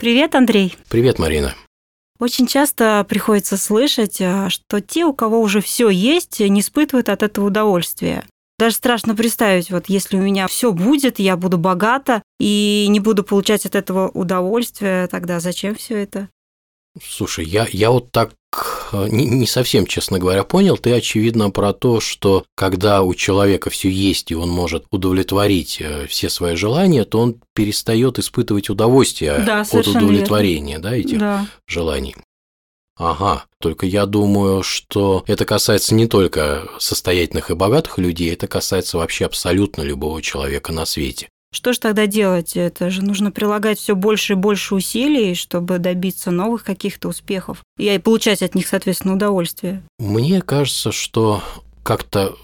Привет, Андрей. Привет, Марина. Очень часто приходится слышать, а, что те, у кого уже все есть, не испытывают от этого удовольствия. Даже страшно представить, вот если у меня все будет, я буду богата и не буду получать от этого удовольствия, тогда зачем все это? Слушай, я, я вот так э, не, совсем, честно говоря, понял. Ты, очевидно, про то, что когда у человека все есть, и он может удовлетворить э, все свои желания, то он перестает испытывать удовольствие Да, от удовлетворения да, этих Да. желаний. Ага, только я думаю, что это касается не только состоятельных и богатых людей, это касается вообще абсолютно любого человека на свете. Что же тогда делать? Это же нужно прилагать все больше и больше усилий, чтобы добиться новых каких-то успехов и получать от них, соответственно, удовольствие. Мне кажется, что как-то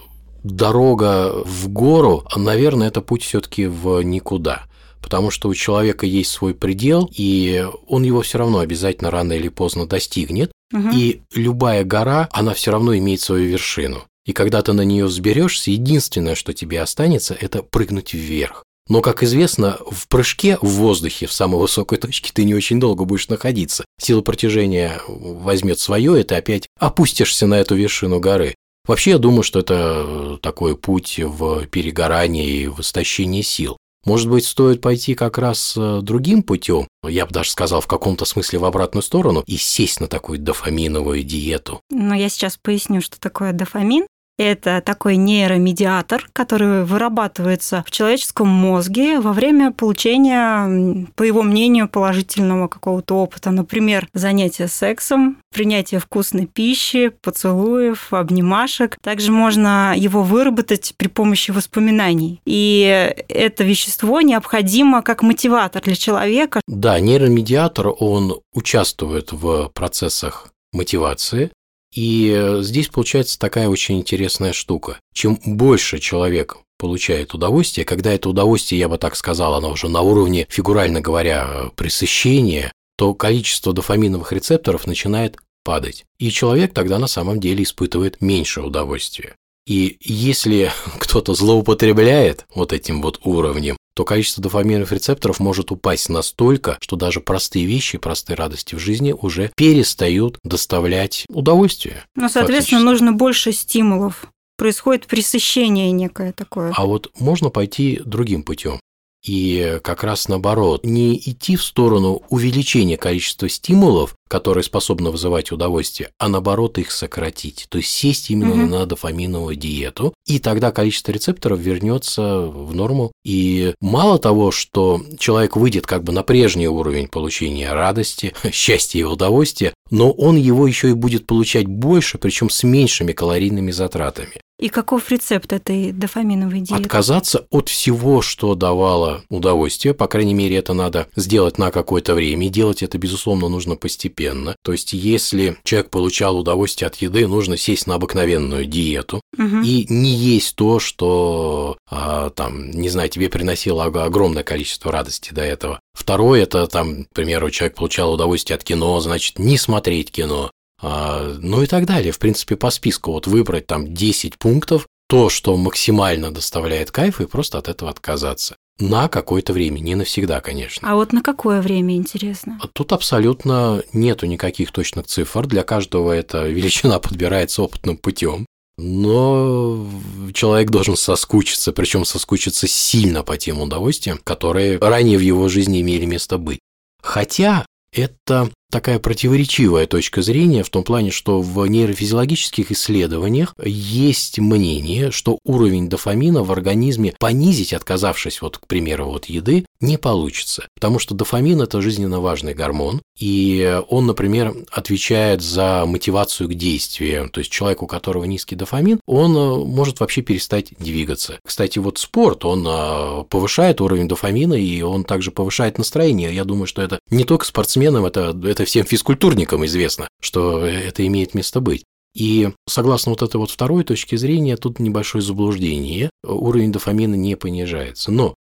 дорога в гору, наверное, это путь все-таки в никуда. Потому что у человека есть свой предел, и он его все равно обязательно рано или поздно достигнет. Мгм. И любая гора, она все равно имеет свою вершину. И когда ты на нее взберешься, единственное, что тебе останется, это прыгнуть вверх. Но, как известно, в прыжке в воздухе в самой высокой точке ты не очень долго будешь находиться. Сила притяжения возьмет свое, и ты опять опустишься на эту вершину горы. Вообще, я думаю, что это такой путь в перегорание и в истощение сил. Может быть, стоит пойти как раз э, другим путем, я бы даже сказал в каком-то смысле в обратную сторону, и сесть на такую дофаминовую диету. Но я сейчас поясню, что такое дофамин. Это такой нейромедиатор, который вырабатывается в человеческом мозге во время получения, по его мнению, положительного какого-то опыта. Например, занятия сексом, принятие вкусной пищи, поцелуев, обнимашек. Также можно его выработать при помощи воспоминаний. И это вещество необходимо как мотиватор для человека. Да, нейромедиатор, он участвует в процессах мотивации, и э, здесь получается такая очень интересная штука. Чем больше человек получает удовольствие, когда это удовольствие, я бы так сказал, оно уже на уровне, фигурально говоря, пресыщения, то количество дофаминовых рецепторов начинает падать. И человек тогда на самом деле испытывает меньше удовольствия. И если кто-то злоупотребляет вот этим вот уровнем, то количество дофаминовых рецепторов может упасть настолько, что даже простые вещи, простые радости в жизни уже перестают доставлять удовольствие. Ну, соответственно, фактически. нужно больше стимулов. Происходит пресыщение некое такое. А вот можно пойти другим путем. И как раз наоборот, не идти в сторону увеличения количества стимулов, которые способны вызывать удовольствие, а наоборот их сократить. То есть сесть именно Мгм. на дофаминовую диету, и тогда количество рецепторов вернется в норму. И мало того, что человек выйдет как бы на прежний уровень получения радости, счастья и удовольствия, но он его еще и будет получать больше, причем с меньшими калорийными затратами. И каков рецепт этой дофаминовой диеты? Отказаться от всего, что давало удовольствие, по крайней мере, это надо сделать на какое-то время, и делать это, безусловно, нужно постепенно. То есть, если человек получал удовольствие от еды, нужно сесть на обыкновенную диету Мгм. и не есть то, что, а, там, не знаю, тебе приносило ог- огромное количество радости до этого. Второе, это, там, к примеру, человек получал удовольствие от кино, значит, не смотреть кино. А, ну и так далее. В принципе, по списку вот выбрать там 10 пунктов, то, что максимально доставляет кайф, и просто от этого отказаться. На какое-то время, не навсегда, конечно. А вот на какое время, интересно? А Тут абсолютно нету никаких точных цифр. Для каждого эта величина подбирается опытным путем. Но человек должен соскучиться, причем соскучиться сильно по тем удовольствиям, которые ранее в его жизни имели место быть. Хотя это такая противоречивая точка зрения в том плане, что в нейрофизиологических исследованиях есть мнение, что уровень дофамина в организме понизить, отказавшись, вот, к примеру, от еды, не получится. Потому что дофамин – это жизненно важный гормон, и он, например, отвечает за мотивацию к действию. То есть человек, у которого низкий дофамин, он э, может вообще перестать двигаться. Кстати, вот спорт, он э, повышает уровень дофамина, и он также повышает настроение. Я думаю, что это не только спортсменам, это, это всем физкультурникам известно, что это имеет место быть. И согласно вот этой вот второй точке зрения, тут небольшое заблуждение, уровень дофамина не понижается. Но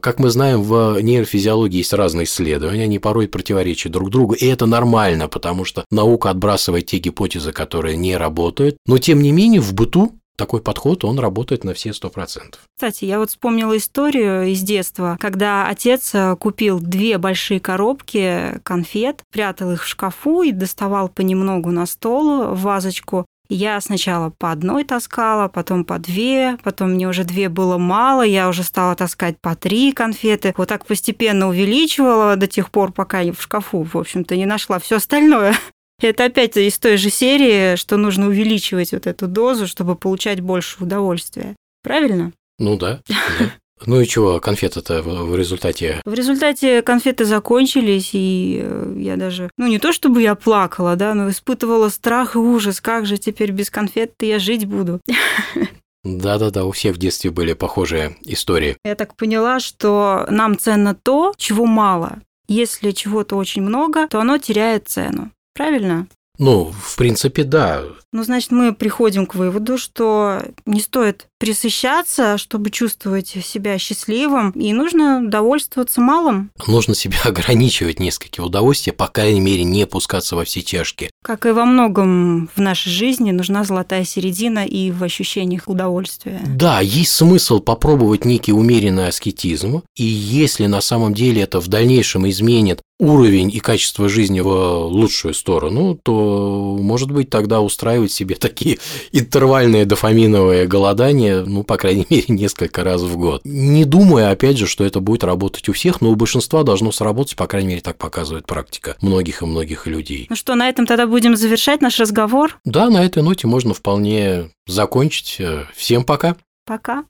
как мы знаем, в нейрофизиологии есть разные исследования, они порой противоречат друг другу, и это нормально, потому что наука отбрасывает те гипотезы, которые не работают. Но, тем не менее, в быту такой подход, он работает на все сто процентов. Кстати, я вот вспомнила историю из детства, когда отец э, купил две большие коробки конфет, прятал их в шкафу и доставал понемногу на стол вазочку. Я сначала по одной таскала, потом по две, потом мне уже две было мало, я уже стала таскать по три конфеты. Вот так постепенно увеличивала до тех пор, пока я в шкафу, в общем-то, не нашла все остальное. Это опять из той же серии, что нужно увеличивать вот эту дозу, чтобы получать больше удовольствия. Правильно? Ну да. да. Ну и чего, конфеты-то в результате? В результате конфеты закончились, и э, я даже, ну не то чтобы я плакала, да, но испытывала страх и ужас, как же теперь без конфет-то я жить буду. Да-да-да, у всех в детстве были похожие истории. Я так поняла, что нам ценно то, чего мало. Если чего-то очень много, то оно теряет цену. Правильно? Ну, в принципе, да. Ну, значит, мы приходим к выводу, что не стоит присыщаться, чтобы чувствовать себя счастливым, и нужно довольствоваться малым. Нужно себя ограничивать несколько удовольствия, по крайней мере, не пускаться во все чашки. Как и во многом в нашей жизни, нужна золотая середина и в ощущениях удовольствия. Да, есть смысл попробовать некий умеренный аскетизм, и если на самом деле это в дальнейшем изменит уровень и качество жизни в лучшую сторону, то, может быть, тогда устраивать себе такие интервальные дофаминовые голодания, ну, по крайней мере, несколько раз в год. Не думая, опять же, что это будет работать у всех, но у большинства должно сработать, по крайней мере, так показывает практика многих и многих людей. Ну что, на этом тогда будем завершать наш разговор? Да, на этой ноте можно вполне закончить. Всем пока. Пока.